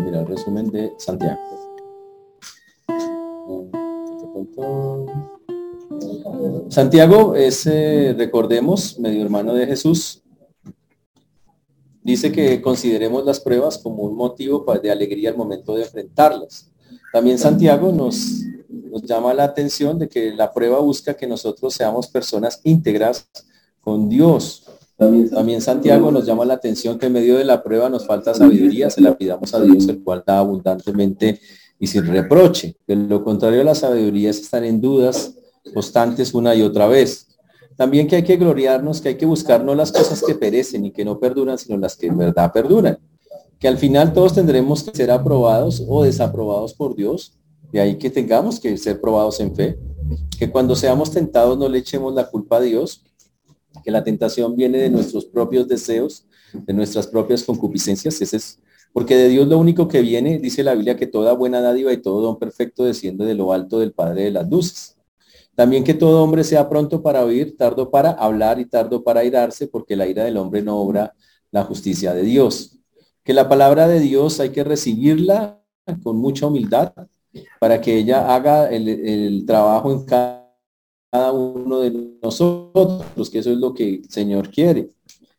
Mira el resumen de Santiago. Santiago es, eh, recordemos, medio hermano de Jesús. Dice que consideremos las pruebas como un motivo de alegría al momento de enfrentarlas. También Santiago nos, nos llama la atención de que la prueba busca que nosotros seamos personas íntegras con Dios. También, Santiago nos llama la atención que en medio de la prueba nos falta sabiduría, se la pidamos a Dios, el cual da abundantemente y sin reproche. De lo contrario, la sabiduría es estar en dudas constantes una y otra vez. También que hay que gloriarnos, que hay que buscar no las cosas que perecen y que no perduran, sino las que en verdad perduran. Que al final todos tendremos que ser aprobados o desaprobados por Dios. De ahí que tengamos que ser probados en fe. Que cuando seamos tentados no le echemos la culpa a Dios, que la tentación viene de nuestros propios deseos, de nuestras propias concupiscencias, ese es porque de Dios lo único que viene, dice la Biblia, que toda buena dádiva y todo don perfecto desciende de lo alto del Padre de las luces. También que todo hombre sea pronto para oír, tardo para hablar y tardo para irarse, porque la ira del hombre no obra la justicia de Dios. Que la palabra de Dios hay que recibirla con mucha humildad para que ella haga el, trabajo en cada cada uno de nosotros, que eso es lo que el Señor quiere.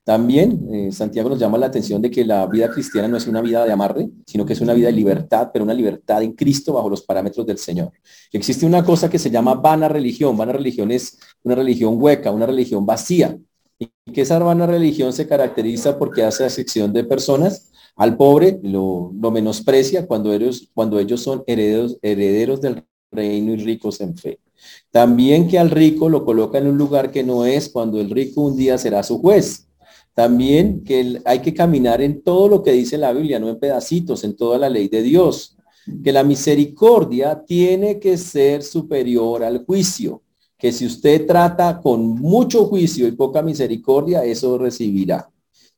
También eh, Santiago nos llama la atención de que la vida cristiana no es una vida de amarre, sino que es una vida de libertad, pero una libertad en Cristo bajo los parámetros del Señor. Existe una cosa que se llama vana religión. Vana religión es una religión hueca, una religión vacía. Y que esa vana religión se caracteriza porque hace sección de personas. Al pobre lo, lo menosprecia cuando ellos, cuando ellos son herederos, herederos del reino y ricos en fe. También que al rico lo coloca en un lugar que no es cuando el rico un día será su juez. También que hay que caminar en todo lo que dice la Biblia, no en pedacitos, en toda la ley de Dios. Que la misericordia tiene que ser superior al juicio. Que si usted trata con mucho juicio y poca misericordia, eso recibirá.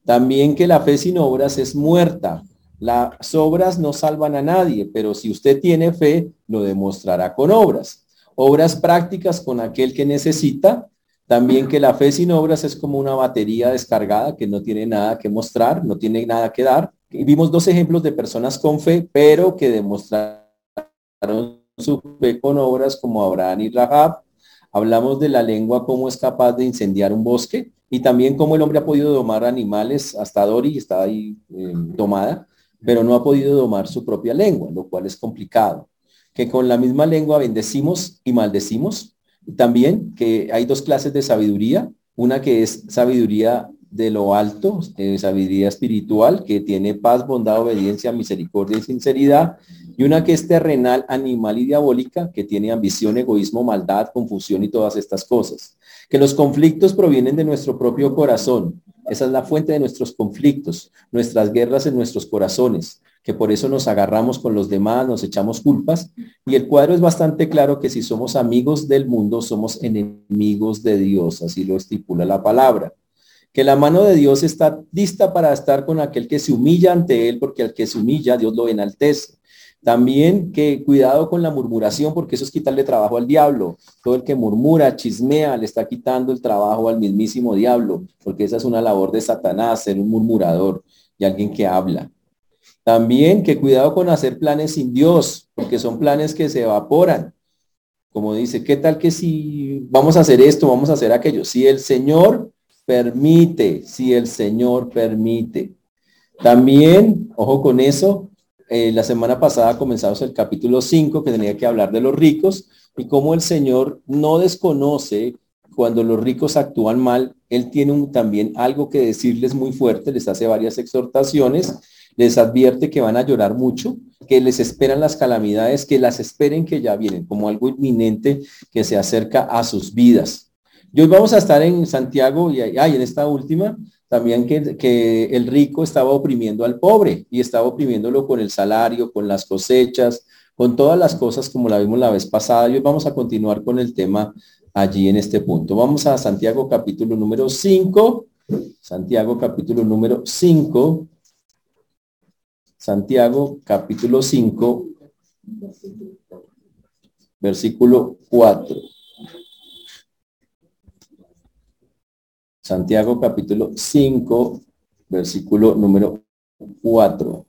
También que la fe sin obras es muerta. Las obras no salvan a nadie, pero si usted tiene fe, lo demostrará con obras obras prácticas con aquel que necesita, también que la fe sin obras es como una batería descargada que no tiene nada que mostrar, no tiene nada que dar. Y vimos dos ejemplos de personas con fe, pero que demostraron su fe con obras como Abraham y Rahab. Hablamos de la lengua, cómo es capaz de incendiar un bosque y también cómo el hombre ha podido domar animales, hasta Dori está ahí eh, domada, pero no ha podido domar su propia lengua, lo cual es complicado que con la misma lengua bendecimos y maldecimos. También que hay dos clases de sabiduría, una que es sabiduría de lo alto, eh, sabiduría espiritual, que tiene paz, bondad, obediencia, misericordia y sinceridad, y una que es terrenal, animal y diabólica, que tiene ambición, egoísmo, maldad, confusión y todas estas cosas. Que los conflictos provienen de nuestro propio corazón. Esa es la fuente de nuestros conflictos, nuestras guerras en nuestros corazones que por eso nos agarramos con los demás, nos echamos culpas. Y el cuadro es bastante claro que si somos amigos del mundo, somos enemigos de Dios, así lo estipula la palabra. Que la mano de Dios está lista para estar con aquel que se humilla ante él, porque al que se humilla, Dios lo enaltece. También que cuidado con la murmuración, porque eso es quitarle trabajo al diablo. Todo el que murmura, chismea, le está quitando el trabajo al mismísimo diablo, porque esa es una labor de Satanás, ser un murmurador y alguien que habla. También que cuidado con hacer planes sin Dios, porque son planes que se evaporan. Como dice, ¿qué tal que si vamos a hacer esto, vamos a hacer aquello? Si el Señor permite, si el Señor permite. También, ojo con eso, eh, la semana pasada comenzamos el capítulo 5 que tenía que hablar de los ricos y cómo el Señor no desconoce cuando los ricos actúan mal, Él tiene también algo que decirles muy fuerte, les hace varias exhortaciones les advierte que van a llorar mucho, que les esperan las calamidades, que las esperen que ya vienen, como algo inminente que se acerca a sus vidas. Y hoy vamos a estar en Santiago y hay en esta última también que, el rico estaba oprimiendo al pobre y estaba oprimiéndolo con el salario, con las cosechas, con todas las cosas como la vimos la vez pasada. Y hoy vamos a continuar con el tema allí en este punto. Vamos a Santiago capítulo número 5. Santiago capítulo número 5. Santiago capítulo 5, versículo 4. Santiago capítulo 5, versículo número 4.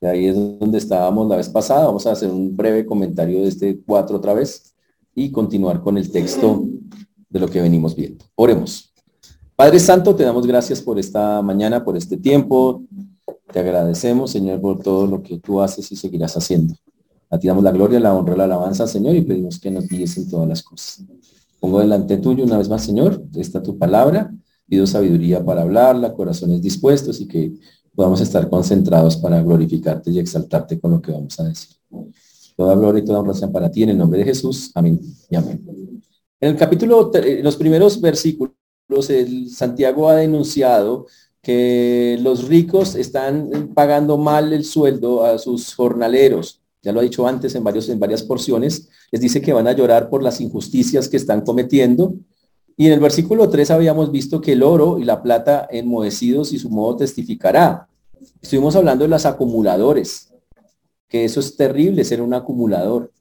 Y ahí es donde estábamos la vez pasada. Vamos a hacer un breve comentario de este cuatro otra vez y continuar con el texto de lo que venimos viendo. Oremos. Padre Santo, te damos gracias por esta mañana, por este tiempo. Te agradecemos, Señor, por todo lo que tú haces y seguirás haciendo. A ti damos la gloria, la honra, la alabanza, Señor, y pedimos que nos guíes en todas las cosas. Pongo delante tuyo una vez más, Señor, esta tu palabra. Pido sabiduría para hablarla, corazones dispuestos y que podamos estar concentrados para glorificarte y exaltarte con lo que vamos a decir. Toda gloria y toda honra sean para ti en el nombre de Jesús. Amén y amén. En el capítulo, los primeros versículos, el Santiago ha denunciado que los ricos están pagando mal el sueldo a sus jornaleros. Ya lo ha dicho antes en, varios, en varias porciones. Les dice que van a llorar por las injusticias que están cometiendo. Y en el versículo 3 habíamos visto que el oro y la plata enmohecidos y su modo testificará. Estuvimos hablando de los acumuladores que eso es terrible ser un acumulador.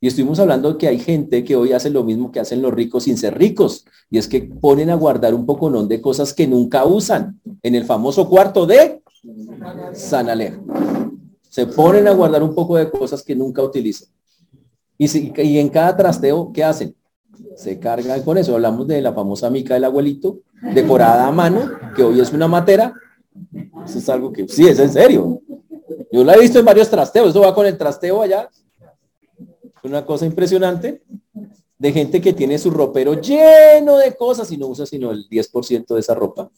Y estuvimos hablando que hay gente que hoy hace lo mismo que hacen los ricos sin ser ricos, y es que ponen a guardar un poco de cosas que nunca usan en el famoso cuarto de San Alejo. Se ponen a guardar un poco de cosas que nunca utilizan. Y, y en cada trasteo, ¿qué hacen? Se cargan con eso. Hablamos de la famosa mica del abuelito, decorada a mano, que hoy es una matera. Eso es algo que sí, es en serio. Yo la he visto en varios trasteos, eso va con el trasteo allá. Una cosa impresionante de gente que tiene su ropero lleno de cosas y no usa sino el 10% de esa ropa.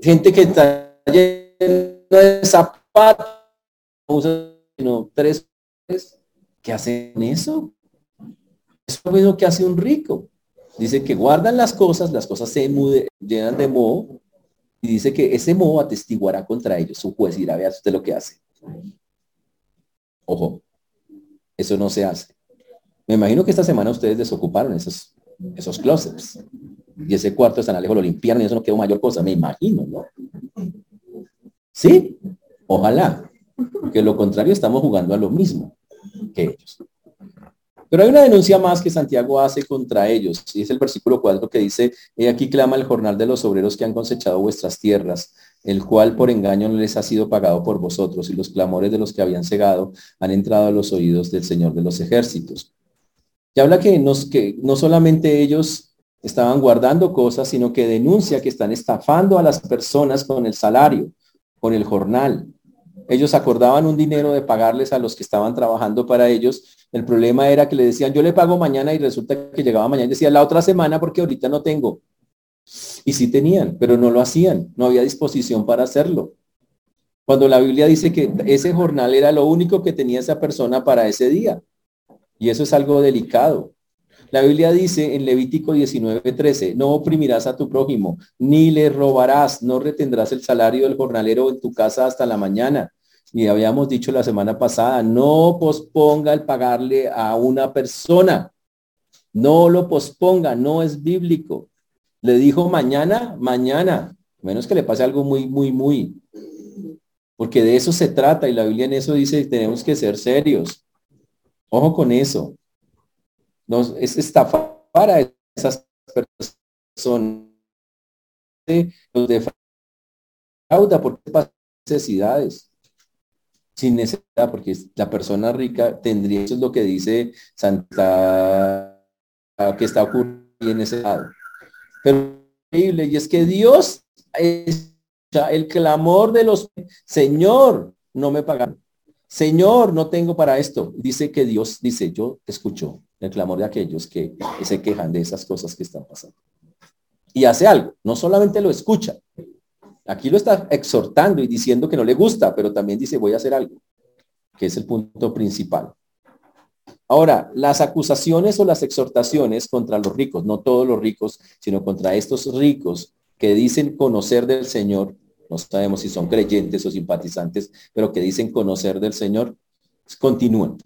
Gente que está lleno de zapatos, no usa sino tres ¿Qué hacen eso? Es lo mismo que hace un rico. Dice que guardan las cosas, las cosas se llenan de moho y dice que ese moho atestiguará contra ellos. Su juez irá a ver usted lo que hace. Ojo, eso no se hace. Me imagino que esta semana ustedes desocuparon esos, esos closets. Y ese cuarto de San Alejo lo limpiaron y eso no quedó mayor cosa, me imagino, ¿no? Sí, ojalá. Que lo contrario estamos jugando a lo mismo que ellos. Pero hay una denuncia más que Santiago hace contra ellos, y es el versículo 4 que dice, he aquí clama el jornal de los obreros que han cosechado vuestras tierras, el cual por engaño no les ha sido pagado por vosotros, y los clamores de los que habían cegado han entrado a los oídos del Señor de los ejércitos. Y habla que, nos, que no solamente ellos estaban guardando cosas, sino que denuncia que están estafando a las personas con el salario, con el jornal. Ellos acordaban un dinero de pagarles a los que estaban trabajando para ellos el problema era que le decían, yo le pago mañana y resulta que llegaba mañana y decía, la otra semana porque ahorita no tengo. Y sí tenían, pero no lo hacían, no había disposición para hacerlo. Cuando la Biblia dice que ese jornal era lo único que tenía esa persona para ese día. Y eso es algo delicado. La Biblia dice en Levítico 19:13, no oprimirás a tu prójimo, ni le robarás, no retendrás el salario del jornalero en tu casa hasta la mañana y habíamos dicho la semana pasada, no posponga el pagarle a una persona. No lo posponga, no es bíblico. Le dijo mañana, mañana, menos que le pase algo muy, muy, muy. Porque de eso se trata y la Biblia en eso dice, tenemos que ser serios. Ojo con eso. Nos, es estafar a esas personas. Los defrauda porque necesidades sin necesidad, porque la persona rica tendría, eso es lo que dice Santa, que está ocurriendo en ese lado. Pero increíble, y es que Dios es el clamor de los, Señor, no me pagan. Señor, no tengo para esto. Dice que Dios dice, yo escucho el clamor de aquellos que se quejan de esas cosas que están pasando. Y hace algo, no solamente lo escucha, Aquí lo está exhortando y diciendo que no le gusta, pero también dice voy a hacer algo, que es el punto principal. Ahora, las acusaciones o las exhortaciones contra los ricos, no todos los ricos, sino contra estos ricos que dicen conocer del Señor, no sabemos si son creyentes o simpatizantes, pero que dicen conocer del Señor, continúan.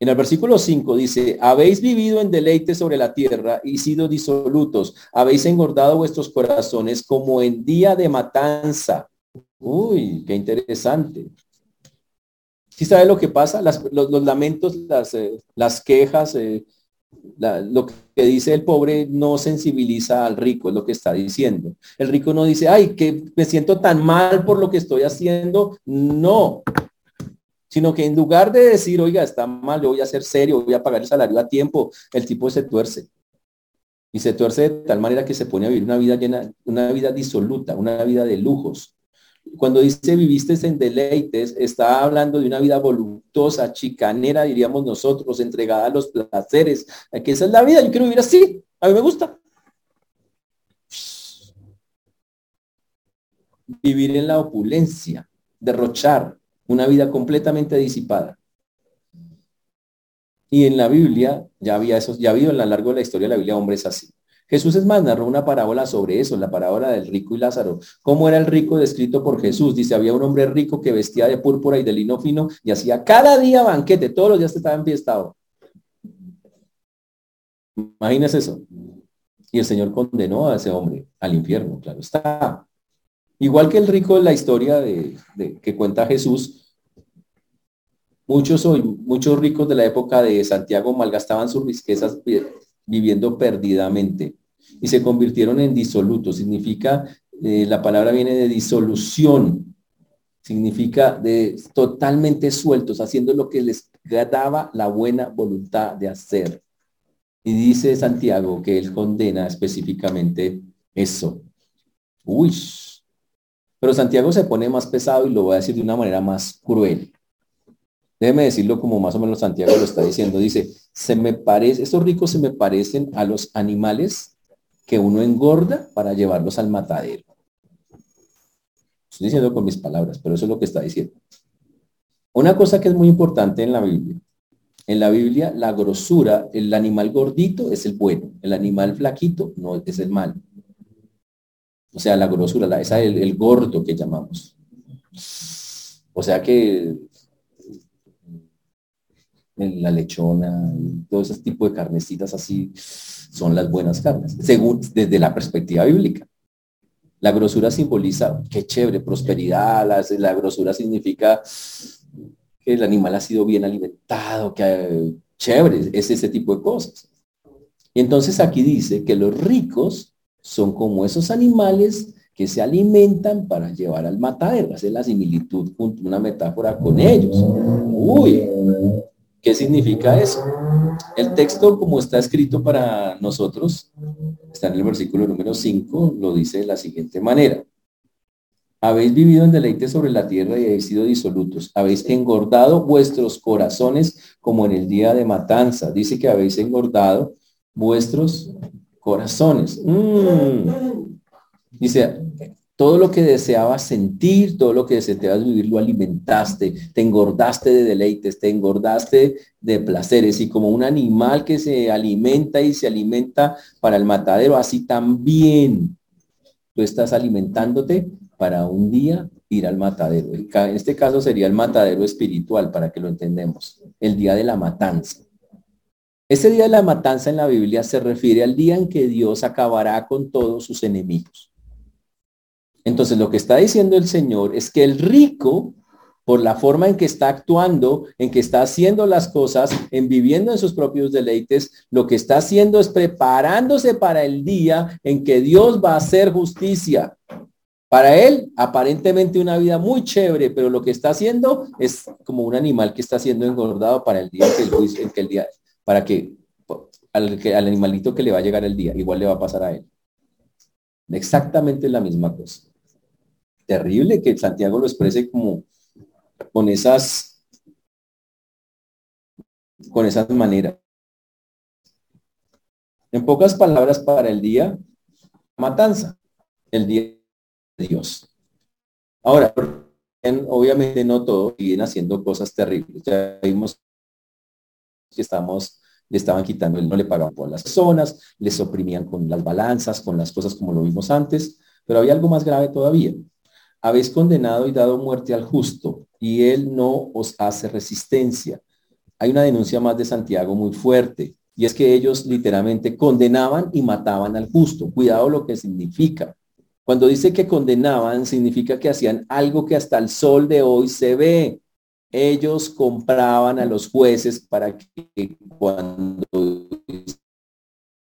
En el versículo 5 dice, habéis vivido en deleite sobre la tierra y sido disolutos, habéis engordado vuestros corazones como en día de matanza. Uy, qué interesante. ¿Sí sabe lo que pasa? los, lamentos, las, eh, las quejas, eh, lo que dice el pobre no sensibiliza al rico, es lo que está diciendo. El rico no dice, ay, que me siento tan mal por lo que estoy haciendo. No, sino que en lugar de decir, oiga, está mal, yo voy a ser serio, voy a pagar el salario a tiempo, el tipo se tuerce. Y se tuerce de tal manera que se pone a vivir una vida llena, una vida disoluta, una vida de lujos. Cuando dice viviste en deleites, está hablando de una vida voluptuosa, chicanera, diríamos nosotros, entregada a los placeres. Que esa es la vida, yo quiero vivir así, a mí me gusta. Vivir en la opulencia, derrochar, una vida completamente disipada. Y en la Biblia, ya había eso, ya ha habido a lo largo de la historia de la Biblia hombres así. Jesús es más, narró una parábola sobre eso, la parábola del rico y Lázaro. ¿Cómo era el rico descrito por Jesús? Dice, había un hombre rico que vestía de púrpura y de lino fino y hacía cada día banquete, todos los días estaba enfiestado. Imagínese eso. Y el Señor condenó a ese hombre al infierno, claro está. Igual que el rico de la historia de, que cuenta Jesús, muchos, muchos ricos de la época de Santiago malgastaban sus riquezas viviendo perdidamente y se convirtieron en disolutos. Significa, eh, la palabra viene de disolución, significa de totalmente sueltos, haciendo lo que les daba la buena voluntad de hacer. Y dice Santiago que él condena específicamente eso. Uy, pero Santiago se pone más pesado y lo voy a decir de una manera más cruel. Déjeme decirlo como más o menos Santiago lo está diciendo. Dice, se me parece, estos ricos se me parecen a los animales que uno engorda para llevarlos al matadero. Estoy diciendo con mis palabras, pero eso es lo que está diciendo. Una cosa que es muy importante en la Biblia. En la Biblia, la grosura, el animal gordito es el bueno, el animal flaquito no es el malo. O sea, la grosura, la, esa el, el gordo que llamamos. O sea que la lechona, todo ese tipo de carnecitas así son las buenas carnes, según desde la perspectiva bíblica. La grosura simboliza, qué chévere, prosperidad, la, la grosura significa que el animal ha sido bien alimentado, que chévere, es ese tipo de cosas. Y entonces aquí dice que los ricos son como esos animales que se alimentan para llevar al matadero. Hace la similitud, una metáfora con ellos. Uy, ¿qué significa eso? El texto, como está escrito para nosotros, está en el versículo número 5, lo dice de la siguiente manera. Habéis vivido en deleite sobre la tierra y habéis sido disolutos. Habéis engordado vuestros corazones como en el día de matanza. Dice que habéis engordado vuestros corazones. Mm. Dice, todo lo que deseabas sentir, todo lo que deseabas vivir, lo alimentaste, te engordaste de deleites, te engordaste de placeres y como un animal que se alimenta y se alimenta para el matadero, así también tú estás alimentándote para un día ir al matadero. En este caso sería el matadero espiritual, para que lo entendemos, el día de la matanza. Ese día de la matanza en la Biblia se refiere al día en que Dios acabará con todos sus enemigos. Entonces lo que está diciendo el Señor es que el rico, por la forma en que está actuando, en que está haciendo las cosas, en viviendo en sus propios deleites, lo que está haciendo es preparándose para el día en que Dios va a hacer justicia. Para él, aparentemente una vida muy chévere, pero lo que está haciendo es como un animal que está siendo engordado para el día en que el, juicio, en que el día, para que al, al animalito que le va a llegar el día, igual le va a pasar a él. Exactamente la misma cosa. Terrible que Santiago lo exprese como con esas con esas maneras. En pocas palabras, para el día matanza, el día de Dios. Ahora, obviamente no todos siguen haciendo cosas terribles. Ya vimos estamos, le estaban quitando, no le pagaban por las personas, les oprimían con las balanzas, con las cosas como lo vimos antes, pero había algo más grave todavía. Habéis condenado y dado muerte al justo, y él no os hace resistencia. Hay una denuncia más de Santiago muy fuerte, y es que ellos literalmente condenaban y mataban al justo. Cuidado lo que significa. Cuando dice que condenaban, significa que hacían algo que hasta el sol de hoy se ve ellos compraban a los jueces para que cuando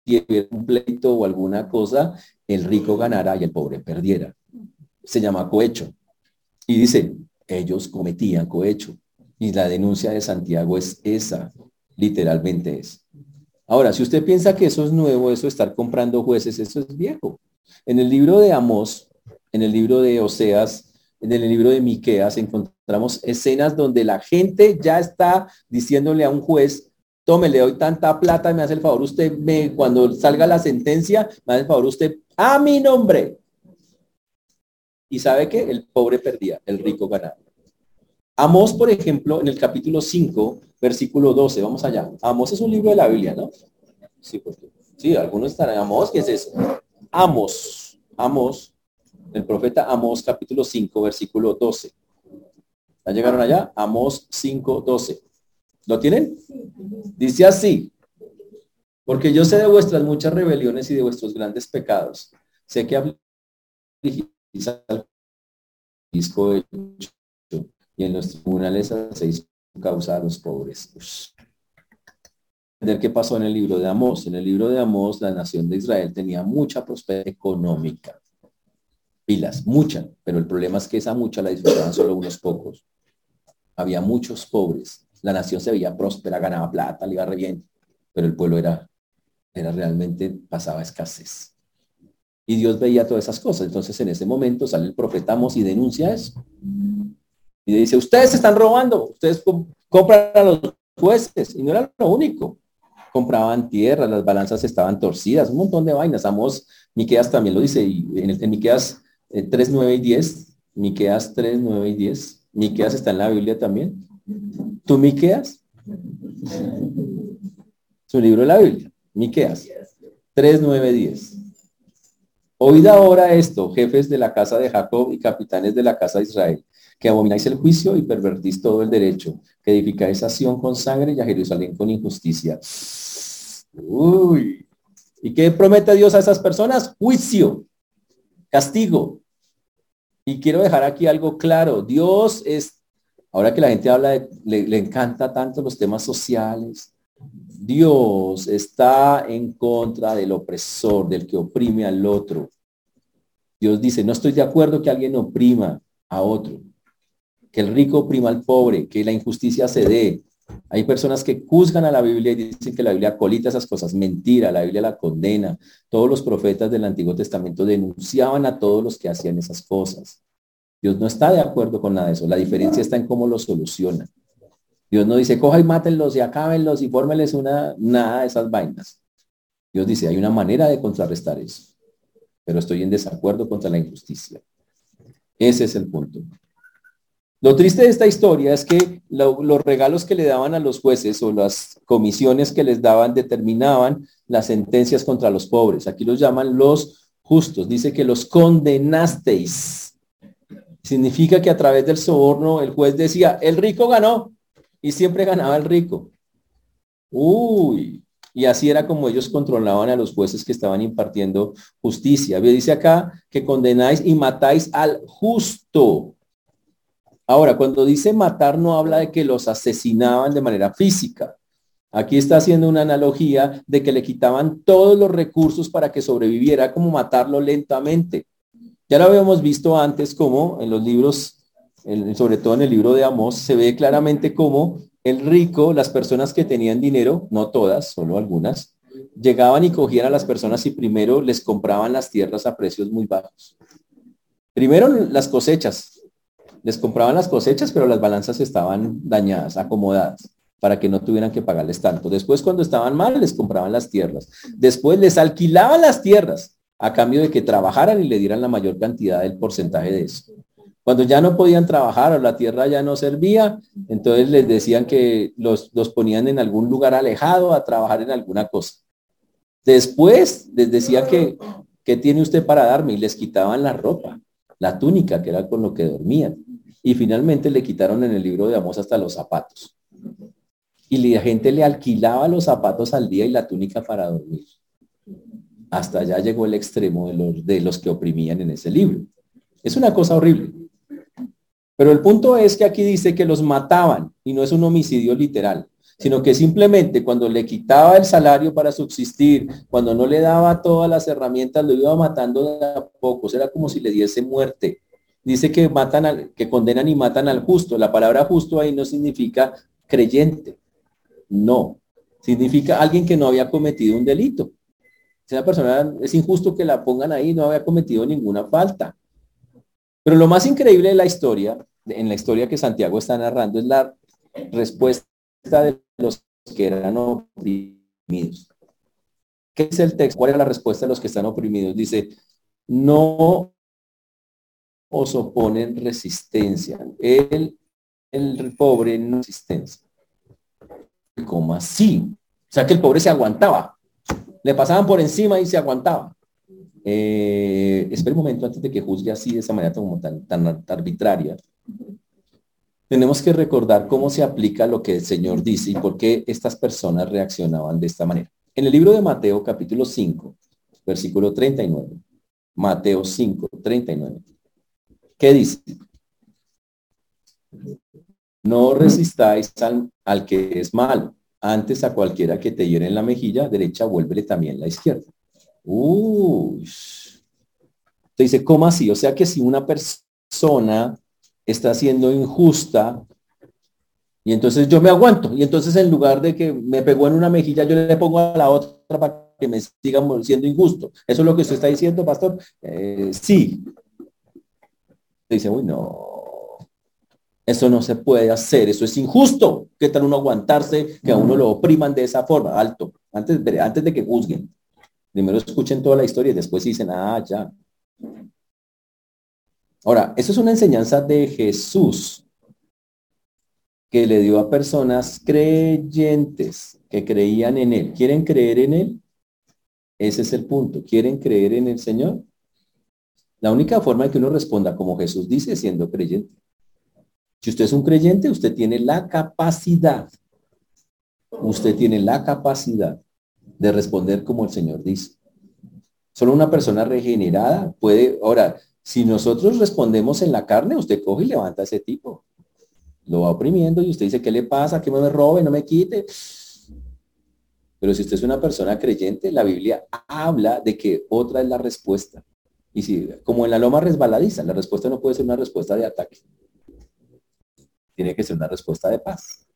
hubiera un pleito o alguna cosa, el rico ganara y el pobre perdiera. Se llama cohecho. Y dice, ellos cometían cohecho. Y la denuncia de Santiago es esa, literalmente es. Ahora, si usted piensa que eso es nuevo, eso estar comprando jueces, eso es viejo. En el libro de Amós, en el libro de Oseas, en el libro de Miqueas encontramos escenas donde la gente ya está diciéndole a un juez, tome, le doy tanta plata, me hace el favor usted, me, cuando salga la sentencia, me hace el favor usted, a mi nombre. Y sabe que el pobre perdía, el rico ganaba. Amós, por ejemplo, en el capítulo 5, versículo 12, vamos allá. Amós es un libro de la Biblia, ¿no? Sí, porque, sí, algunos estarán. Amós, ¿qué es eso? Amos, Amos, el profeta Amós capítulo 5, versículo 12. ¿Ya llegaron allá? Amós 5, 12. ¿Lo tienen? Dice así, porque yo sé de vuestras muchas rebeliones y de vuestros grandes pecados. Sé que afligís al y en los tribunales hacéis causa a los pobres. ¿Qué pasó en el libro de Amós? En el libro de Amós, la nación de Israel tenía mucha prosperidad económica pilas, mucha, pero el problema es que esa mucha la disfrutaban solo unos pocos. Había muchos pobres, la nación se veía próspera, ganaba plata, le iba re bien, pero el pueblo era, era realmente, pasaba escasez. Y Dios veía todas esas cosas. Entonces en ese momento sale el profeta Amos y denuncia eso. Y dice, ustedes están robando, ustedes compran a los jueces. Y no era lo único. Compraban tierra, las balanzas estaban torcidas, un montón de vainas. Amos, Miqueas también lo dice, y en, en Miqueas 3, eh, 9 y 10, Miqueas 3, 9 y 10. Miqueas está en la Biblia también. ¿Tú Miqueas? Su libro de la Biblia, Miqueas 3, 9, 10. Oíd ahora esto, jefes de la casa de Jacob y capitanes de la casa de Israel, que abomináis el juicio y pervertís todo el derecho, que edificáis a Sion con sangre y a Jerusalén con injusticia. Uy. ¿Y qué promete Dios a esas personas? Juicio castigo. Y quiero dejar aquí algo claro. Dios es, ahora que la gente habla, le, encanta tanto los temas sociales. Dios está en contra del opresor, del que oprime al otro. Dios dice, no estoy de acuerdo que alguien oprima a otro, que el rico oprima al pobre, que la injusticia se dé, hay personas que juzgan a la Biblia y dicen que la Biblia colita esas cosas. Mentira, la Biblia la condena. Todos los profetas del Antiguo Testamento denunciaban a todos los que hacían esas cosas. Dios no está de acuerdo con nada de eso. La diferencia está en cómo lo soluciona. Dios no dice, coja y mátenlos y acábenlos y fórmeles una, nada de esas vainas. Dios dice, hay una manera de contrarrestar eso. Pero estoy en desacuerdo contra la injusticia. Ese es el punto. Lo triste de esta historia es que los regalos que le daban a los jueces o las comisiones que les daban determinaban las sentencias contra los pobres. Aquí los llaman los justos. Dice que los condenasteis. Significa que a través del soborno el juez decía, el rico ganó y siempre ganaba el rico. Uy, y así era como ellos controlaban a los jueces que estaban impartiendo justicia. Dice acá que condenáis y matáis al justo. Ahora, cuando dice matar no habla de que los asesinaban de manera física. Aquí está haciendo una analogía de que le quitaban todos los recursos para que sobreviviera, como matarlo lentamente. Ya lo habíamos visto antes como en los libros, sobre todo en el libro de Amós, se ve claramente cómo el rico, las personas que tenían dinero, no todas, solo algunas, llegaban y cogían a las personas y primero les compraban las tierras a precios muy bajos. Primero las cosechas, les compraban las cosechas, pero las balanzas estaban dañadas, acomodadas, para que no tuvieran que pagarles tanto. Después, cuando estaban mal, les compraban las tierras. Después les alquilaban las tierras a cambio de que trabajaran y le dieran la mayor cantidad del porcentaje de eso. Cuando ya no podían trabajar o la tierra ya no servía, entonces les decían que los, los ponían en algún lugar alejado a trabajar en alguna cosa. Después les decía que, ¿qué tiene usted para darme? Y les quitaban la ropa, la túnica, que era con lo que dormían. Y finalmente le quitaron en el libro de Amos hasta los zapatos. Y la gente le alquilaba los zapatos al día y la túnica para dormir. Hasta allá llegó el extremo de los, de los que oprimían en ese libro. Es una cosa horrible. Pero el punto es que aquí dice que los mataban y no es un homicidio literal, sino que simplemente cuando le quitaba el salario para subsistir, cuando no le daba todas las herramientas, lo iba matando de a pocos. Era como si le diese muerte dice que matan al, que condenan y matan al justo. La palabra justo ahí no significa creyente. No. Significa alguien que no había cometido un delito. Esa persona es injusto que la pongan ahí, no había cometido ninguna falta. Pero lo más increíble de la historia, en la historia que Santiago está narrando, es la respuesta de los que eran oprimidos. ¿Qué es el texto? ¿Cuál es la respuesta de los que están oprimidos? Dice, no os oponen resistencia. El, el pobre no resistencia. ¿Cómo así? O sea que el pobre se aguantaba. Le pasaban por encima y se aguantaba. Eh, espera un momento antes de que juzgue así de esa manera como tan, tan arbitraria. Tenemos que recordar cómo se aplica lo que el Señor dice y por qué estas personas reaccionaban de esta manera. En el libro de Mateo capítulo 5, versículo 39. Mateo 5, 39. ¿Qué dice? No resistáis al, que es malo. Antes a cualquiera que te hiere en la mejilla derecha, vuélvele también la izquierda. Uy. Te dice, ¿cómo así? O sea que si una persona está siendo injusta, y entonces yo me aguanto, y entonces en lugar de que me pegó en una mejilla, yo le pongo a la otra para que me siga siendo injusto. ¿Eso es lo que usted está diciendo, pastor? Eh, sí, dice, uy, no, eso no se puede hacer, eso es injusto. ¿Qué tal uno aguantarse que a uno lo opriman de esa forma? Alto, antes, antes de que juzguen. Primero escuchen toda la historia y después dicen, ah, ya. Ahora, eso es una enseñanza de Jesús que le dio a personas creyentes que creían en Él. ¿Quieren creer en Él? Ese es el punto. ¿Quieren creer en el Señor? La única forma de que uno responda como Jesús dice siendo creyente. Si usted es un creyente, usted tiene la capacidad, usted tiene la capacidad de responder como el Señor dice. Solo una persona regenerada puede, ahora, si nosotros respondemos en la carne, usted coge y levanta a ese tipo. Lo va oprimiendo y usted dice, ¿qué le pasa? Que me robe, no me quite. Pero si usted es una persona creyente, la Biblia habla de que otra es la respuesta. Y si, como en la loma resbaladiza, la respuesta no puede ser una respuesta de ataque. Tiene que ser una respuesta de paz.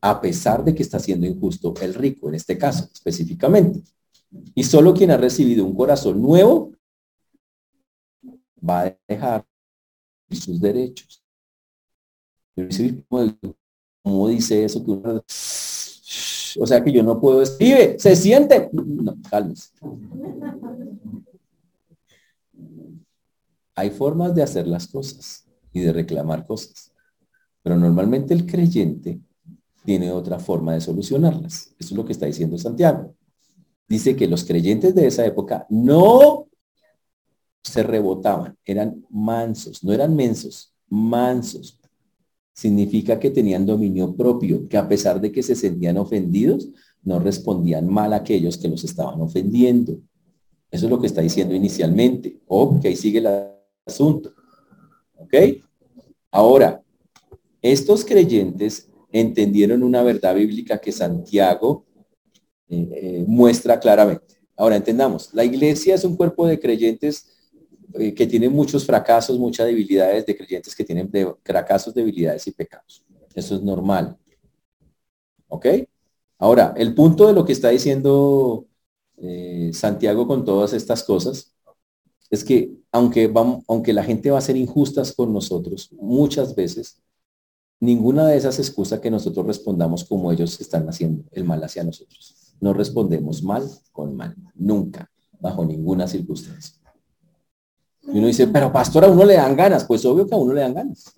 A pesar de que está siendo injusto el rico, en este caso específicamente. Y solo quien ha recibido un corazón nuevo va a dejar sus derechos. ¿Cómo dice eso? o sea que yo no puedo escribir, se siente. No, cálmese. Hay formas de hacer las cosas y de reclamar cosas, pero normalmente el creyente tiene otra forma de solucionarlas. Eso es lo que está diciendo Santiago. Dice que los creyentes de esa época no se rebotaban, eran mansos, no eran mensos, mansos. Significa que tenían dominio propio, que a pesar de que se sentían ofendidos, no respondían mal a aquellos que los estaban ofendiendo. Eso es lo que está diciendo inicialmente. Ok, sigue la asunto. ¿Ok? Ahora, estos creyentes entendieron una verdad bíblica que Santiago eh, eh, muestra claramente. Ahora entendamos, la iglesia es un cuerpo de creyentes eh, que tienen muchos fracasos, muchas debilidades, de creyentes que tienen de, fracasos, debilidades y pecados. Eso es normal. ¿Ok? Ahora, el punto de lo que está diciendo Santiago con todas estas cosas es que aunque, vamos, aunque la gente va a ser injustas con nosotros, muchas veces, ninguna de esas excusas que nosotros respondamos como ellos están haciendo el mal hacia nosotros. No respondemos mal con mal, nunca, bajo ninguna circunstancia. Y uno dice, pero pastor, a uno le dan ganas. Pues obvio que a uno le dan ganas.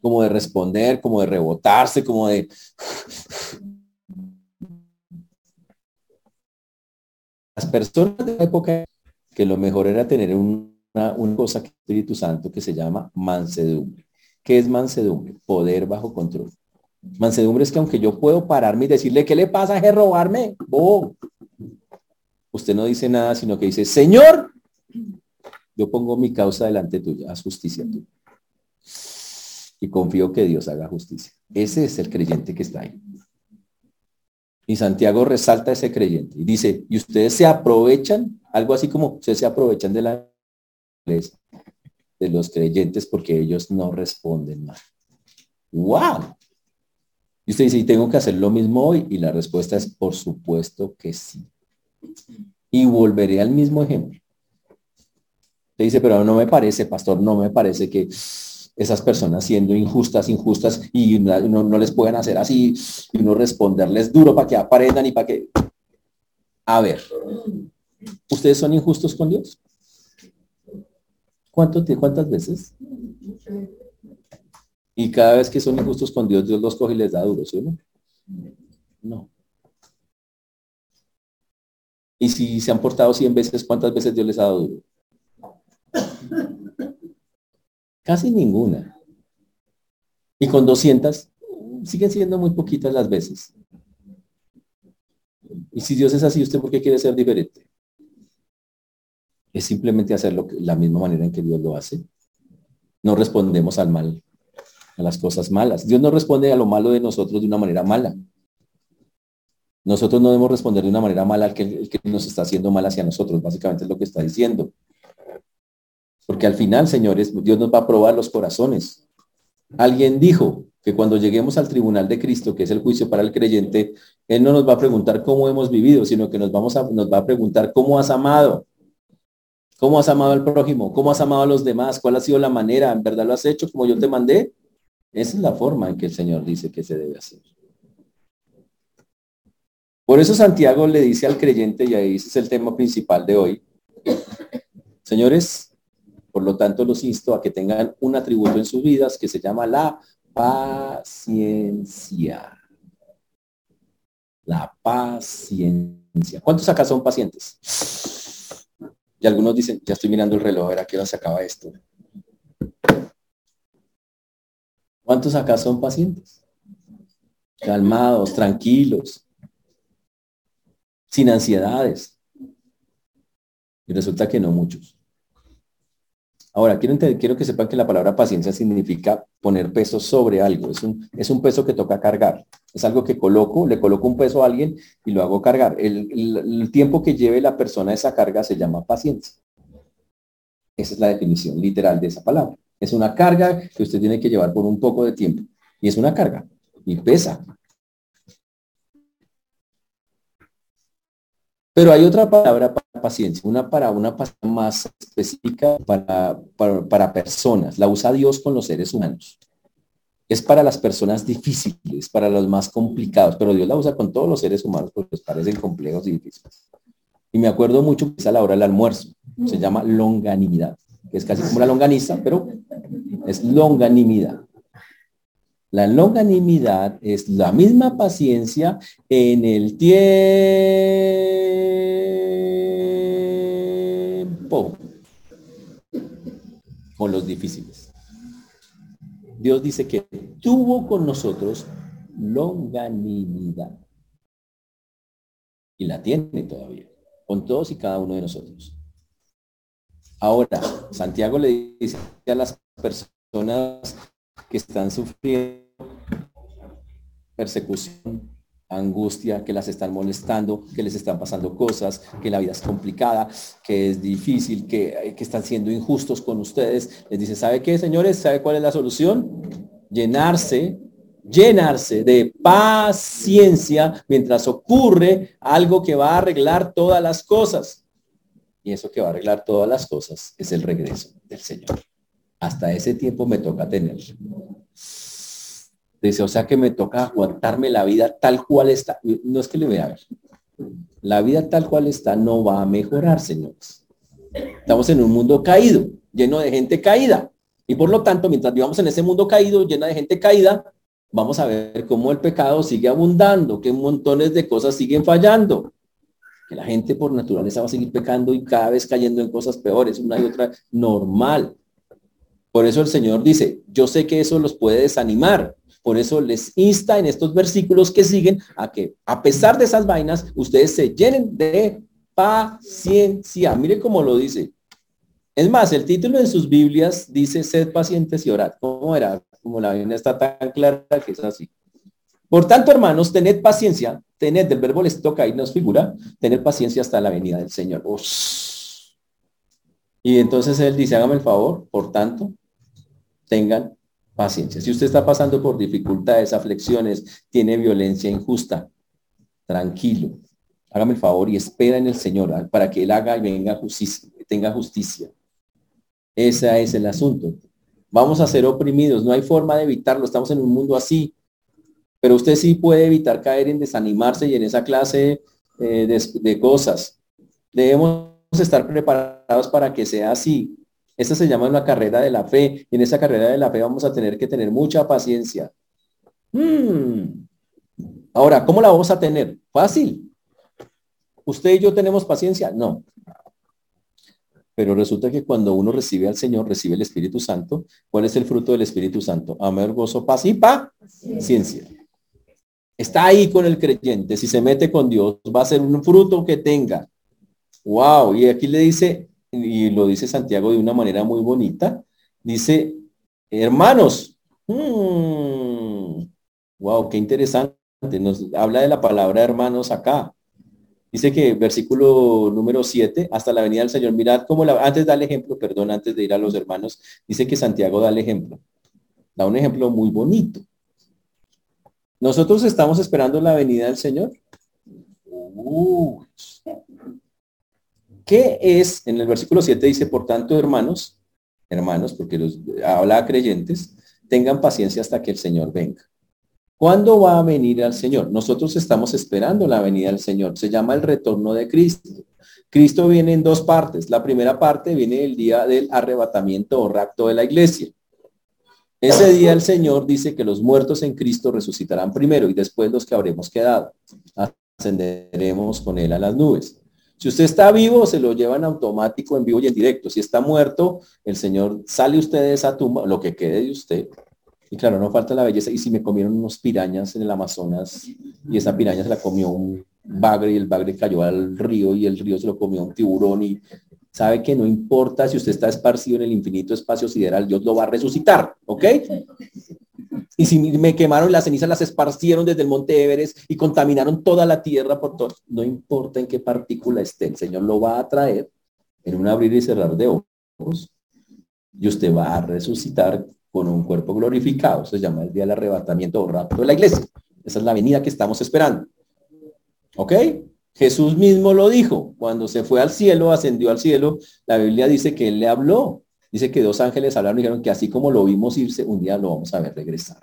Como de responder, como de rebotarse, como de... Las personas de la época que lo mejor era tener una, una cosa que Espíritu Santo que se llama mansedumbre. ¿Qué es mansedumbre? Poder bajo control. Mansedumbre es que aunque yo puedo pararme y decirle, ¿qué le pasa? ¿Es robarme? Oh. Usted no dice nada, sino que dice, Señor, yo pongo mi causa delante tuya, haz justicia tú. Y confío que Dios haga justicia. Ese es el creyente que está ahí. Y Santiago resalta ese creyente y dice, y ustedes se aprovechan, algo así como ustedes se aprovechan de la de los creyentes porque ellos no responden mal. ¡Wow! Y usted dice, ¿y tengo que hacer lo mismo hoy? Y la respuesta es, por supuesto que sí. Y volveré al mismo ejemplo. Te dice, pero no me parece, pastor, no me parece que esas personas siendo injustas, injustas, y no, no les pueden hacer así, y no responderles duro para que aprendan y para que... A ver, ¿ustedes son injustos con Dios? ¿Cuánto, ¿Cuántas veces? Y cada vez que son injustos con Dios, Dios los coge y les da duro, ¿sí o no? No. Y si se han portado 100 veces, ¿cuántas veces Dios les ha dado duro? Casi ninguna. Y con 200, siguen siendo muy poquitas las veces. Y si Dios es así, ¿usted por qué quiere ser diferente? Es simplemente hacerlo la misma manera en que Dios lo hace. No respondemos al mal a las cosas malas. Dios no responde a lo malo de nosotros de una manera mala. Nosotros no debemos responder de una manera mala al que, que nos está haciendo mal hacia nosotros. Básicamente es lo que está diciendo. Porque al final, señores, Dios nos va a probar los corazones. Alguien dijo que cuando lleguemos al tribunal de Cristo, que es el juicio para el creyente, Él no nos va a preguntar cómo hemos vivido, sino que nos, vamos a, nos va a preguntar cómo has amado. ¿Cómo has amado al prójimo? ¿Cómo has amado a los demás? ¿Cuál ha sido la manera? ¿En verdad lo has hecho como yo te mandé? Esa es la forma en que el Señor dice que se debe hacer. Por eso Santiago le dice al creyente, y ahí es el tema principal de hoy, señores, por lo tanto los insto a que tengan un atributo en sus vidas que se llama la paciencia. La paciencia. ¿Cuántos acá son pacientes? Y algunos dicen, ya estoy mirando el reloj, a ver a qué hora se acaba esto. ¿Cuántos acá son pacientes? Calmados, tranquilos, sin ansiedades. Y resulta que no muchos. Ahora, quiero, quiero que sepan que la palabra paciencia significa poner peso sobre algo. Es un, es un peso que toca cargar. Es algo que coloco, le coloco un peso a alguien y lo hago cargar. El, el tiempo que lleve la persona esa carga se llama paciencia. Esa es la definición literal de esa palabra. Es una carga que usted tiene que llevar por un poco de tiempo. Y es una carga. Y pesa. Pero hay otra palabra paciencia, una para una más específica para, para, personas. La usa Dios con los seres humanos. Es para las personas difíciles, para los más complicados, pero Dios la usa con todos los seres humanos porque les parecen complejos y difíciles. Y me acuerdo mucho que es a la hora del almuerzo. Se llama longanimidad, que es casi como la longaniza, pero es longanimidad. La longanimidad es la misma paciencia en el tiempo con los difíciles. Dios dice que tuvo con nosotros longanimidad. Y la tiene todavía, con todos y cada uno de nosotros. Ahora, Santiago le dice a las personas que están sufriendo persecución, angustia, que las están molestando, que les están pasando cosas, que la vida es complicada, que es difícil, que, que están siendo injustos con ustedes. Les dice, ¿sabe qué, señores? ¿Sabe cuál es la solución? Llenarse, llenarse de paciencia mientras ocurre algo que va a arreglar todas las cosas. Y eso que va a arreglar todas las cosas es el regreso del Señor. Hasta ese tiempo me toca tener. Dice, o sea que me toca aguantarme la vida tal cual está. No es que le vea a ver. La vida tal cual está no va a mejorar, señores. Estamos en un mundo caído, lleno de gente caída. Y por lo tanto, mientras vivamos en ese mundo caído, lleno de gente caída, vamos a ver cómo el pecado sigue abundando, que montones de cosas siguen fallando que la gente por naturaleza va a seguir pecando y cada vez cayendo en cosas peores, una y otra, normal. Por eso el Señor dice, yo sé que eso los puede desanimar. Por eso les insta en estos versículos que siguen a que a pesar de esas vainas, ustedes se llenen de paciencia. Mire cómo lo dice. Es más, el título de sus Biblias dice, sed pacientes y orad. ¿Cómo era? Como la Biblia está tan clara que es así. Por tanto, hermanos, tened paciencia, tened, del verbo les toca y nos figura, tener paciencia hasta la venida del Señor. Y entonces él dice, hágame el favor, por tanto, tengan paciencia. Si usted está pasando por dificultades, aflicciones, tiene violencia injusta, tranquilo, hágame el favor y espera en el Señor para que Él haga y venga justicia, tenga justicia. Ese es el asunto. Vamos a ser oprimidos, no hay forma de evitarlo, estamos en un mundo así, pero usted sí puede evitar caer en desanimarse y en esa clase eh, de cosas. Debemos estar preparados para que sea así. Esta se llama una carrera de la fe y en esa carrera de la fe vamos a tener que tener mucha paciencia. Hmm. Ahora, ¿cómo la vamos a tener? Fácil. ¿Usted y yo tenemos paciencia? No. Pero resulta que cuando uno recibe al Señor, recibe el Espíritu Santo, ¿cuál es el fruto del Espíritu Santo? Amor, gozo, paz y paciencia. Está ahí con el creyente. Si se mete con Dios, va a ser un fruto que tenga. Wow. Y aquí le dice, y lo dice Santiago de una manera muy bonita, dice, hermanos, wow, hmm, qué interesante, nos habla de la palabra hermanos acá. Dice que versículo número 7, hasta la venida del Señor, mirad cómo la, antes da el ejemplo, perdón, antes de ir a los hermanos, dice que Santiago da el ejemplo. Da un ejemplo muy bonito. Nosotros estamos esperando la venida del Señor. ¿Qué es? En el versículo 7 dice, por tanto, hermanos, hermanos, porque los habla a creyentes, tengan paciencia hasta que el Señor venga. ¿Cuándo va a venir al Señor? Nosotros estamos esperando la venida del Señor. Se llama el retorno de Cristo. Cristo viene en dos partes. La primera parte viene el día del arrebatamiento o rapto de la iglesia. Ese día el Señor dice que los muertos en Cristo resucitarán primero y después los que habremos quedado. Ascenderemos con él a las nubes. Si usted está vivo, se lo llevan automático en vivo y en directo. Si está muerto, el Señor sale usted de esa tumba, lo que quede de usted. Y claro, no falta la belleza. Y si me comieron unos pirañas en el Amazonas y esa piraña se la comió un bagre y el bagre cayó al río y el río se lo comió un tiburón y sabe que no importa si usted está esparcido en el infinito espacio sideral, Dios lo va a resucitar, ¿ok? Y si me quemaron las cenizas, las esparcieron desde el monte Everest y contaminaron toda la tierra por todo. No importa en qué partícula esté, el Señor lo va a traer en un abrir y cerrar de ojos y usted va a resucitar con un cuerpo glorificado. Se llama el día del arrebatamiento o rapto de la iglesia. Esa es la venida que estamos esperando. ¿Ok? Jesús mismo lo dijo. Cuando se fue al cielo, ascendió al cielo, la Biblia dice que él le habló Dice que dos ángeles hablaron y dijeron que así como lo vimos irse, un día lo vamos a ver regresar.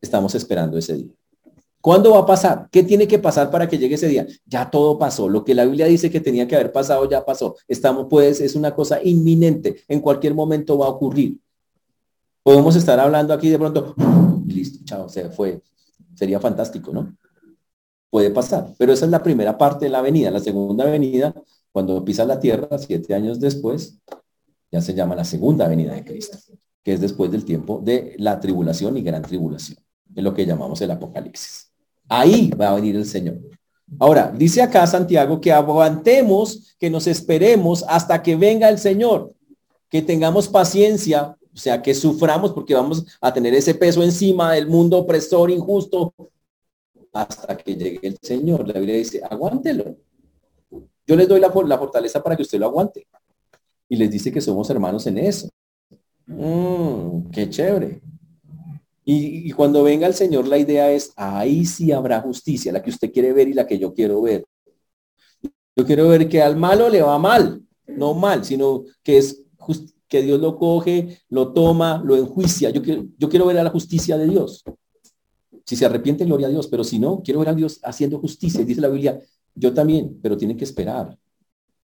Estamos esperando ese día. ¿Cuándo va a pasar? ¿Qué tiene que pasar para que llegue ese día? Ya todo pasó. Lo que la Biblia dice que tenía que haber pasado ya pasó. Estamos, pues, es una cosa inminente. En cualquier momento va a ocurrir. Podemos estar hablando aquí de pronto, listo, chao, se fue. Sería fantástico, ¿no? Puede pasar. Pero esa es la primera parte de la avenida. La segunda avenida, cuando pisa la tierra, siete años después, ya se llama la segunda venida de Cristo, que es después del tiempo de la tribulación y gran tribulación, es lo que llamamos el Apocalipsis. Ahí va a venir el Señor. Ahora, dice acá Santiago que aguantemos, que nos esperemos hasta que venga el Señor, que tengamos paciencia, o sea, que suframos porque vamos a tener ese peso encima del mundo opresor, injusto, hasta que llegue el Señor. La Biblia dice, aguántelo. Yo les doy la, la fortaleza para que usted lo aguante y les dice que somos hermanos en eso. Mm, qué chévere. Y, cuando venga el Señor, la idea es, ahí sí habrá justicia, la que usted quiere ver y la que yo quiero ver. Yo quiero ver que al malo le va mal, no mal, sino que es que Dios lo coge, lo toma, lo enjuicia. Yo quiero, yo quiero ver a la justicia de Dios. Si se arrepiente, gloria a Dios, pero si no, quiero ver a Dios haciendo justicia. Dice la Biblia, yo también, pero tienen que esperar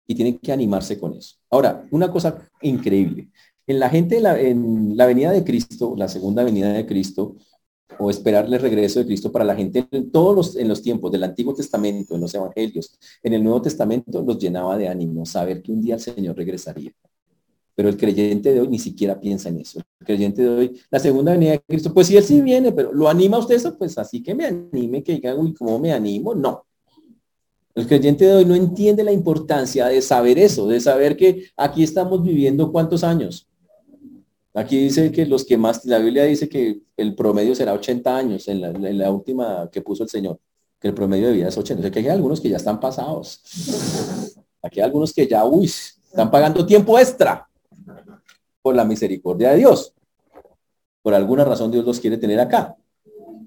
y tienen que animarse con eso. Ahora, una cosa increíble. En la gente, en la venida de Cristo, la segunda venida de Cristo, o esperarle el regreso de Cristo para la gente en todos los, en los tiempos del Antiguo Testamento, en los Evangelios, en el Nuevo Testamento, los llenaba de ánimo, saber que un día el Señor regresaría. Pero el creyente de hoy ni siquiera piensa en eso. El creyente de hoy, la segunda venida de Cristo, pues si él sí viene, pero ¿lo anima usted eso? Pues así que me anime, que diga, uy, ¿cómo me animo? No. El creyente de hoy no entiende la importancia de saber eso, de saber que aquí estamos viviendo cuántos años. Aquí dice que los que más, la Biblia dice que el promedio será 80 años en la, última que puso el Señor, que el promedio de vida es 80. O sea que hay algunos que ya están pasados. Aquí hay algunos que ya, uy, están pagando tiempo extra. por la misericordia de Dios. Por alguna razón Dios los quiere tener acá.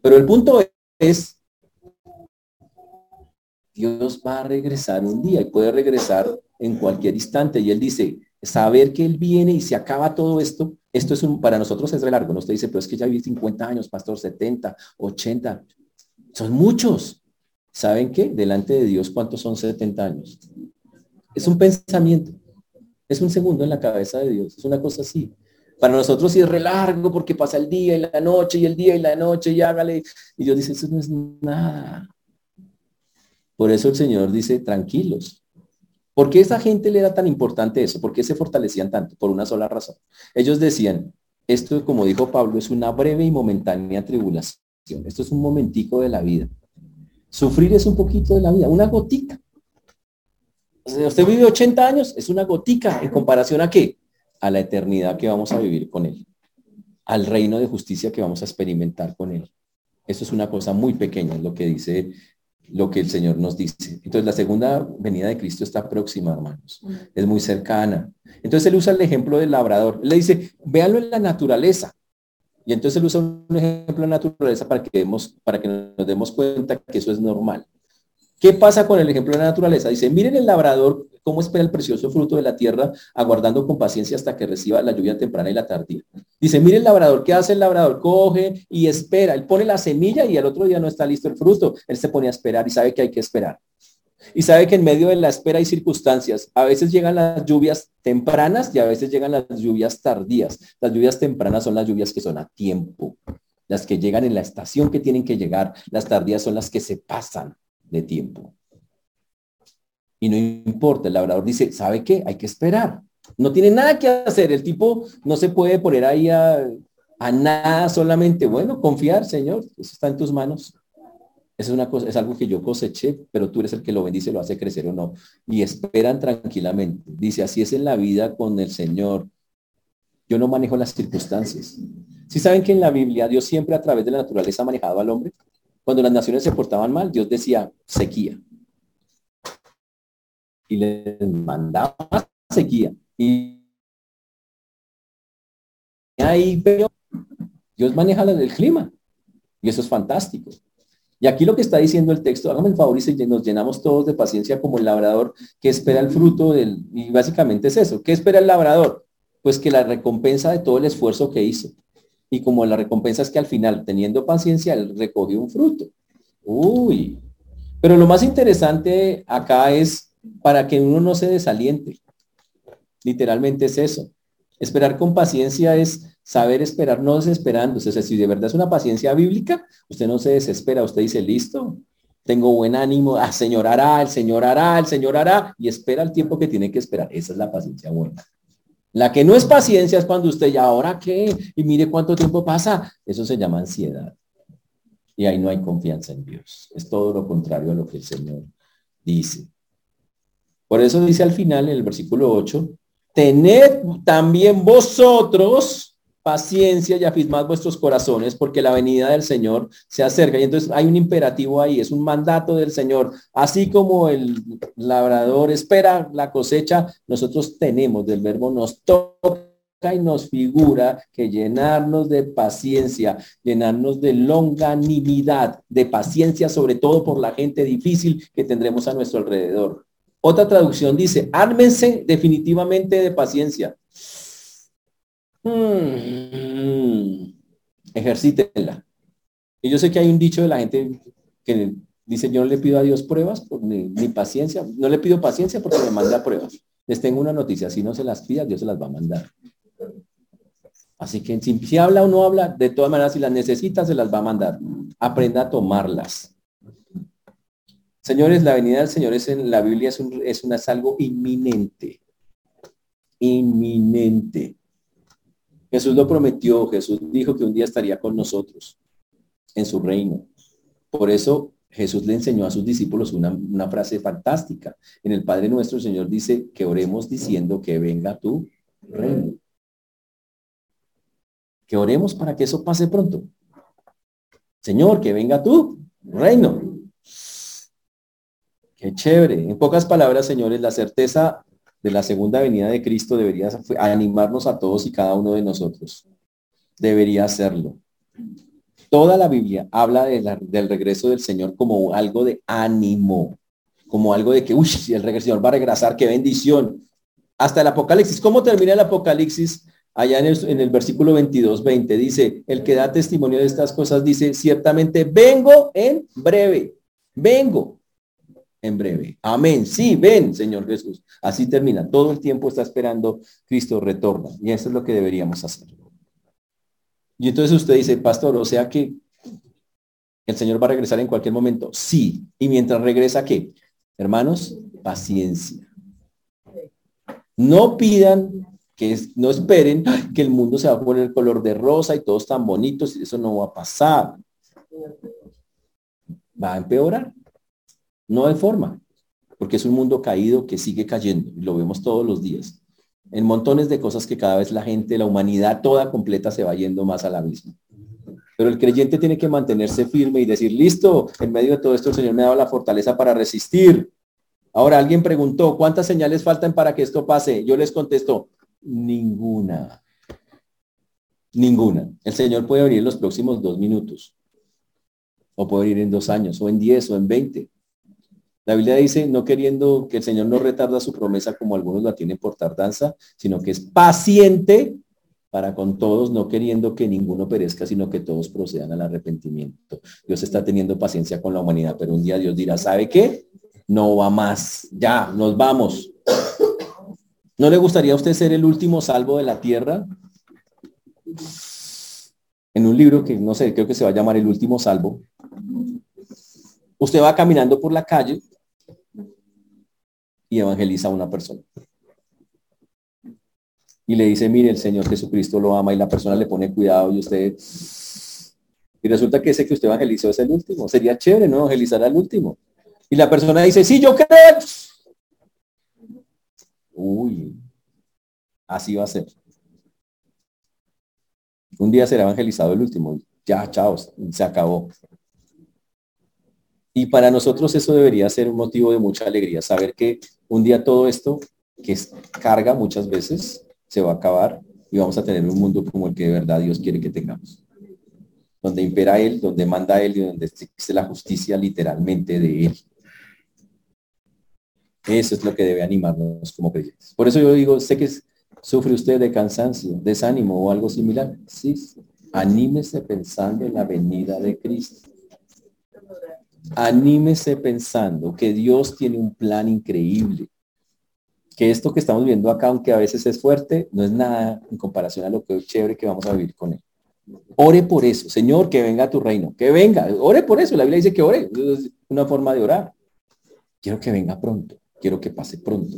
Pero el punto es, Dios va a regresar un día y puede regresar en cualquier instante. Y Él dice, saber que Él viene y se acaba todo esto, esto es un, para nosotros es re largo. Usted dice, pero es que ya viví 50 años, pastor, 70, 80. Son muchos. ¿Saben qué? Delante de Dios, ¿cuántos son 70 años? Es un pensamiento. Es un segundo en la cabeza de Dios. Es una cosa así. Para nosotros sí es re largo porque pasa el día y la noche y el día y la noche y hágale. Y Dios dice, eso no es nada. Por eso el Señor dice, tranquilos. ¿Por qué esa gente le era tan importante eso? ¿Por qué se fortalecían tanto? Por una sola razón. Ellos decían, esto, como dijo Pablo, es una breve y momentánea tribulación. Esto es un momentico de la vida. Sufrir es un poquito de la vida, una gotica. Usted vive 80 años, es una gotica en comparación a qué? A la eternidad que vamos a vivir con Él, al reino de justicia que vamos a experimentar con Él. Eso es una cosa muy pequeña, es lo que dice, lo que el Señor nos dice. Entonces la segunda venida de Cristo está próxima, hermanos. Es muy cercana. Entonces él usa el ejemplo del labrador. le dice, véanlo en la naturaleza. Y entonces él usa un ejemplo de naturaleza para que, para que nos demos cuenta que eso es normal. ¿Qué pasa con el ejemplo de la naturaleza? Dice, miren el labrador cómo espera el precioso fruto de la tierra, aguardando con paciencia hasta que reciba la lluvia temprana y la tardía. Dice, miren el labrador, ¿qué hace el labrador? Coge y espera. Él pone la semilla y al otro día no está listo el fruto. Él se pone a esperar y sabe que hay que esperar. Y sabe que en medio de la espera hay circunstancias. A veces llegan las lluvias tempranas y a veces llegan las lluvias tardías. Las lluvias tempranas son las lluvias que son a tiempo, las que llegan en la estación que tienen que llegar. Las tardías son las que se pasan de tiempo. Y no importa, el labrador dice, ¿sabe qué? Hay que esperar. No tiene nada que hacer. El tipo no se puede poner ahí a, nada solamente. Bueno, confiar, Señor, eso está en tus manos. Es una cosa, es algo que yo coseché, pero tú eres el que lo bendice, lo hace crecer o no. Y esperan tranquilamente. Dice, así es en la vida con el Señor. Yo no manejo las circunstancias. Si saben que en la Biblia Dios siempre a través de la naturaleza ha manejado al hombre, cuando las naciones se portaban mal, Dios decía sequía. Y les mandaba sequía. Y ahí Dios maneja el clima. Y eso es fantástico. Y aquí lo que está diciendo el texto, hágame el favor y nos llenamos todos de paciencia como el labrador que espera el fruto del... Y básicamente es eso. ¿Qué espera el labrador? Pues que la recompensa de todo el esfuerzo que hizo y como la recompensa es que al final, teniendo paciencia, él recogió un fruto. Uy. Pero lo más interesante acá es para que uno no se desaliente. Literalmente es eso. Esperar con paciencia es saber esperar, no desesperándose. O si de verdad es una paciencia bíblica, usted no se desespera, usted dice, listo, tengo buen ánimo, ah, Señor hará, el Señor hará, el Señor hará, y espera el tiempo que tiene que esperar. Esa es la paciencia buena. La que no es paciencia es cuando usted ya, ¿ahora qué? Y mire cuánto tiempo pasa. Eso se llama ansiedad. Y ahí no hay confianza en Dios. Es todo lo contrario a lo que el Señor dice. Por eso dice al final en el versículo 8, tened también vosotros paciencia y afirmad vuestros corazones porque la venida del Señor se acerca. Y entonces hay un imperativo ahí, es un mandato del Señor. Así como el labrador espera la cosecha, nosotros tenemos del verbo nos toca y nos figura que llenarnos de paciencia, llenarnos de longanimidad, de paciencia sobre todo por la gente difícil que tendremos a nuestro alrededor. Otra traducción dice, ármense definitivamente de paciencia. Hmm. Ejercítenla. Y yo sé que hay un dicho de la gente que dice, yo no le pido a Dios pruebas ni, paciencia, no le pido paciencia porque me manda pruebas. Les tengo una noticia, si no se las pida, Dios se las va a mandar. Así que si, habla o no habla, de todas maneras, si las necesita, se las va a mandar. Aprenda a tomarlas. Señores, la venida del Señor es en la Biblia es, un, es, una, es inminente. Inminente. Jesús lo prometió, Jesús dijo que un día estaría con nosotros en su reino. Por eso Jesús le enseñó a sus discípulos una, frase fantástica. En el Padre nuestro, el Señor dice que oremos diciendo que venga tu reino. Que oremos para que eso pase pronto. Señor, que venga tu reino. Qué chévere. En pocas palabras, señores, la certeza de la segunda venida de Cristo debería animarnos a todos y cada uno de nosotros. Debería hacerlo. Toda la Biblia habla del regreso del Señor como algo de ánimo, como algo de que, uy, si el Señor va a regresar, qué bendición. Hasta el Apocalipsis. ¿Cómo termina el Apocalipsis? Allá en el, en el versículo 22, 20 dice, el que da testimonio de estas cosas dice, ciertamente vengo en breve, vengo en breve. Amén. Sí, ven, Señor Jesús. Así termina. Todo el tiempo está esperando Cristo retorna. Y eso es lo que deberíamos hacer. Y entonces usted dice, pastor, o sea que el Señor va a regresar en cualquier momento. Sí. Y mientras regresa, ¿qué? Hermanos, paciencia. No pidan que no esperen que el mundo se va a poner el color de rosa y todos tan bonitos. Eso no va a pasar. Va a empeorar. No hay forma, porque es un mundo caído que sigue cayendo y lo vemos todos los días. En montones de cosas que cada vez la gente, la humanidad toda completa se va yendo más al abismo. Pero el creyente tiene que mantenerse firme y decir, listo, en medio de todo esto el Señor me ha dado la fortaleza para resistir. Ahora alguien preguntó, ¿cuántas señales faltan para que esto pase? Yo les contesto, ninguna. Ninguna. El Señor puede venir en los próximos dos minutos. O puede venir en dos años, o en diez, o en veinte. La Biblia dice, no queriendo que el Señor no retarda su promesa como algunos la tienen por tardanza, sino que es paciente para con todos, no queriendo que ninguno perezca, sino que todos procedan al arrepentimiento. Dios está teniendo paciencia con la humanidad, pero un día Dios dirá, ¿sabe qué? No va más, ya, nos vamos. ¿No le gustaría a usted ser el último salvo de la tierra? En un libro que no sé, creo que se va a llamar El último salvo. Usted va caminando por la calle y evangeliza a una persona y le dice, mire, el Señor Jesucristo lo ama y la persona le pone cuidado y usted... Y resulta que ese que usted evangelizó es el último. Sería chévere, ¿no? Evangelizar al último. Y la persona dice, sí, yo creo. Uy, así va a ser. Un día será evangelizado el último. Ya, chao, se acabó. Y para nosotros eso debería ser un motivo de mucha alegría, saber que un día todo esto, que es carga muchas veces, se va a acabar y vamos a tener un mundo como el que de verdad Dios quiere que tengamos. Donde impera Él, donde manda Él y donde existe la justicia literalmente de Él. Eso es lo que debe animarnos como creyentes. Por eso yo digo, sé que sufre usted de cansancio, desánimo o algo similar. Sí, anímese pensando en la venida de Cristo. Anímese pensando que Dios tiene un plan increíble que esto que estamos viendo acá, aunque a veces es fuerte, no es nada en comparación a lo que es chévere que vamos a vivir con él. Ore por eso, Señor, que venga tu reino, que venga, ore por eso, la Biblia dice que ore, es una forma de orar. Quiero que venga pronto, quiero que pase pronto.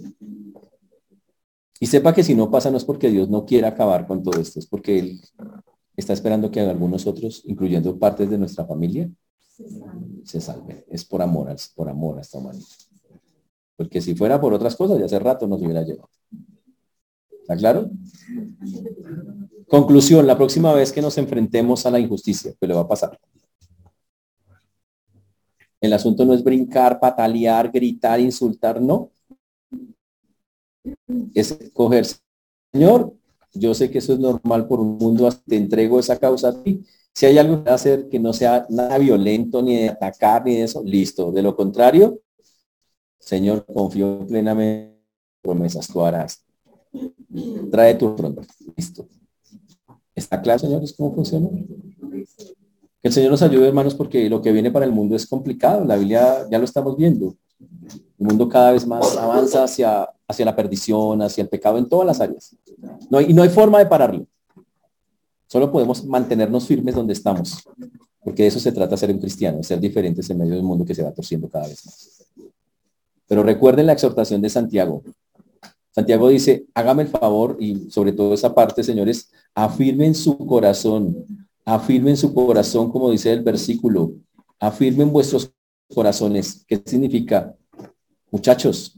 Y sepa que si no pasa no es porque Dios no quiera acabar con todo esto, es porque Él está esperando que algunos otros, incluyendo partes de nuestra familia, se salven. Es por amor, es por amor a esta humanidad. Porque si fuera por otras cosas, ya hace rato nos hubiera llevado. ¿Está claro? Conclusión, la próxima vez que nos enfrentemos a la injusticia, ¿qué le va a pasar? El asunto no es brincar, patalear, gritar, insultar, no. Es cogerse. Señor, yo sé que eso es normal por un mundo, te entrego esa causa a ti. Si hay algo que hacer que no sea nada violento, ni de atacar, ni de eso, listo. De lo contrario, Señor, confío plenamente en promesas, tú harás. Trae tu pronto. Listo. ¿Está claro, señores, cómo funciona? Que el Señor nos ayude, hermanos, porque lo que viene para el mundo es complicado. La Biblia ya lo estamos viendo. El mundo cada vez más avanza hacia, hacia la perdición, hacia el pecado en todas las áreas. No y no hay forma de pararlo. Solo podemos mantenernos firmes donde estamos, porque de eso se trata ser un cristiano, ser diferentes en medio del mundo que se va torciendo cada vez más. Pero recuerden la exhortación de Santiago. Santiago dice, hágame el favor y sobre todo esa parte, señores, afirmen su corazón, afirmen su corazón, como dice el versículo, afirmen vuestros corazones. ¿Qué significa? Muchachos,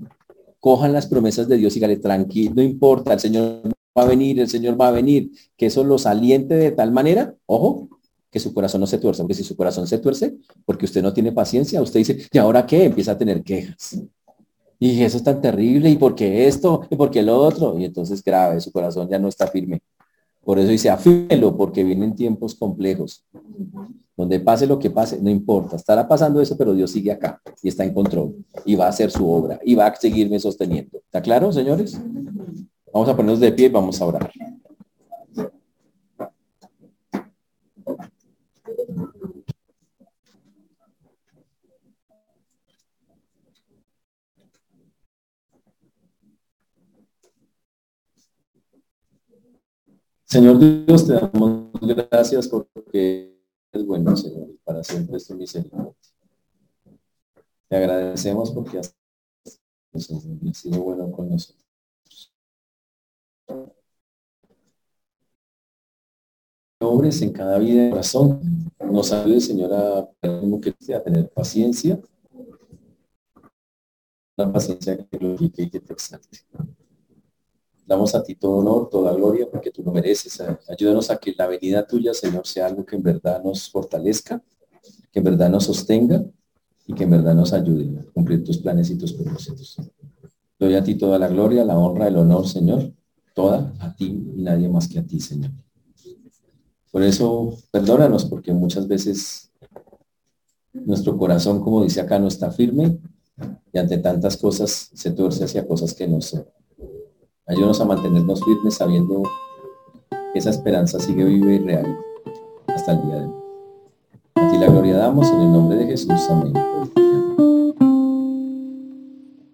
cojan las promesas de Dios y díganle, tranquilo, no importa, el Señor va a venir, el Señor va a venir, que eso los aliente de tal manera, ojo, que su corazón no se tuerce, porque si su corazón se tuerce, porque usted no tiene paciencia, usted dice, ¿y ahora qué? Empieza a tener quejas Y eso es tan terrible, y porque esto, y porque lo otro, y entonces grave, su corazón ya no está firme. Por eso dice, afírmelo, porque vienen tiempos complejos. Donde pase lo que pase, no importa. Estará pasando eso, pero Dios sigue acá y está en control. Y va a hacer su obra y va a seguirme sosteniendo. ¿Está claro, señores? Vamos a ponernos de pie y vamos a orar. Señor Dios, te damos gracias porque es bueno, Señor, para siempre es tu misericordia. Te agradecemos porque has, sido bueno con nosotros. Obres en cada vida y corazón. Nos ayude, Señor, a, tener paciencia. La paciencia que glorifique y que te exalte. Damos a ti todo honor, toda gloria, porque tú lo mereces. Ayúdanos a que la venida tuya, Señor, sea algo que en verdad nos fortalezca, que en verdad nos sostenga y que en verdad nos ayude a cumplir tus planes y tus propósitos. Doy a ti toda la gloria, la honra, el honor, Señor, toda a ti y nadie más que a ti, Señor. Por eso, perdónanos, porque muchas veces nuestro corazón, como dice acá, no está firme y ante tantas cosas se tuerce hacia cosas que no son. Ayúdanos a mantenernos firmes sabiendo que esa esperanza sigue viva y real hasta el día de hoy. A ti la gloria damos en el nombre de Jesús. Amén.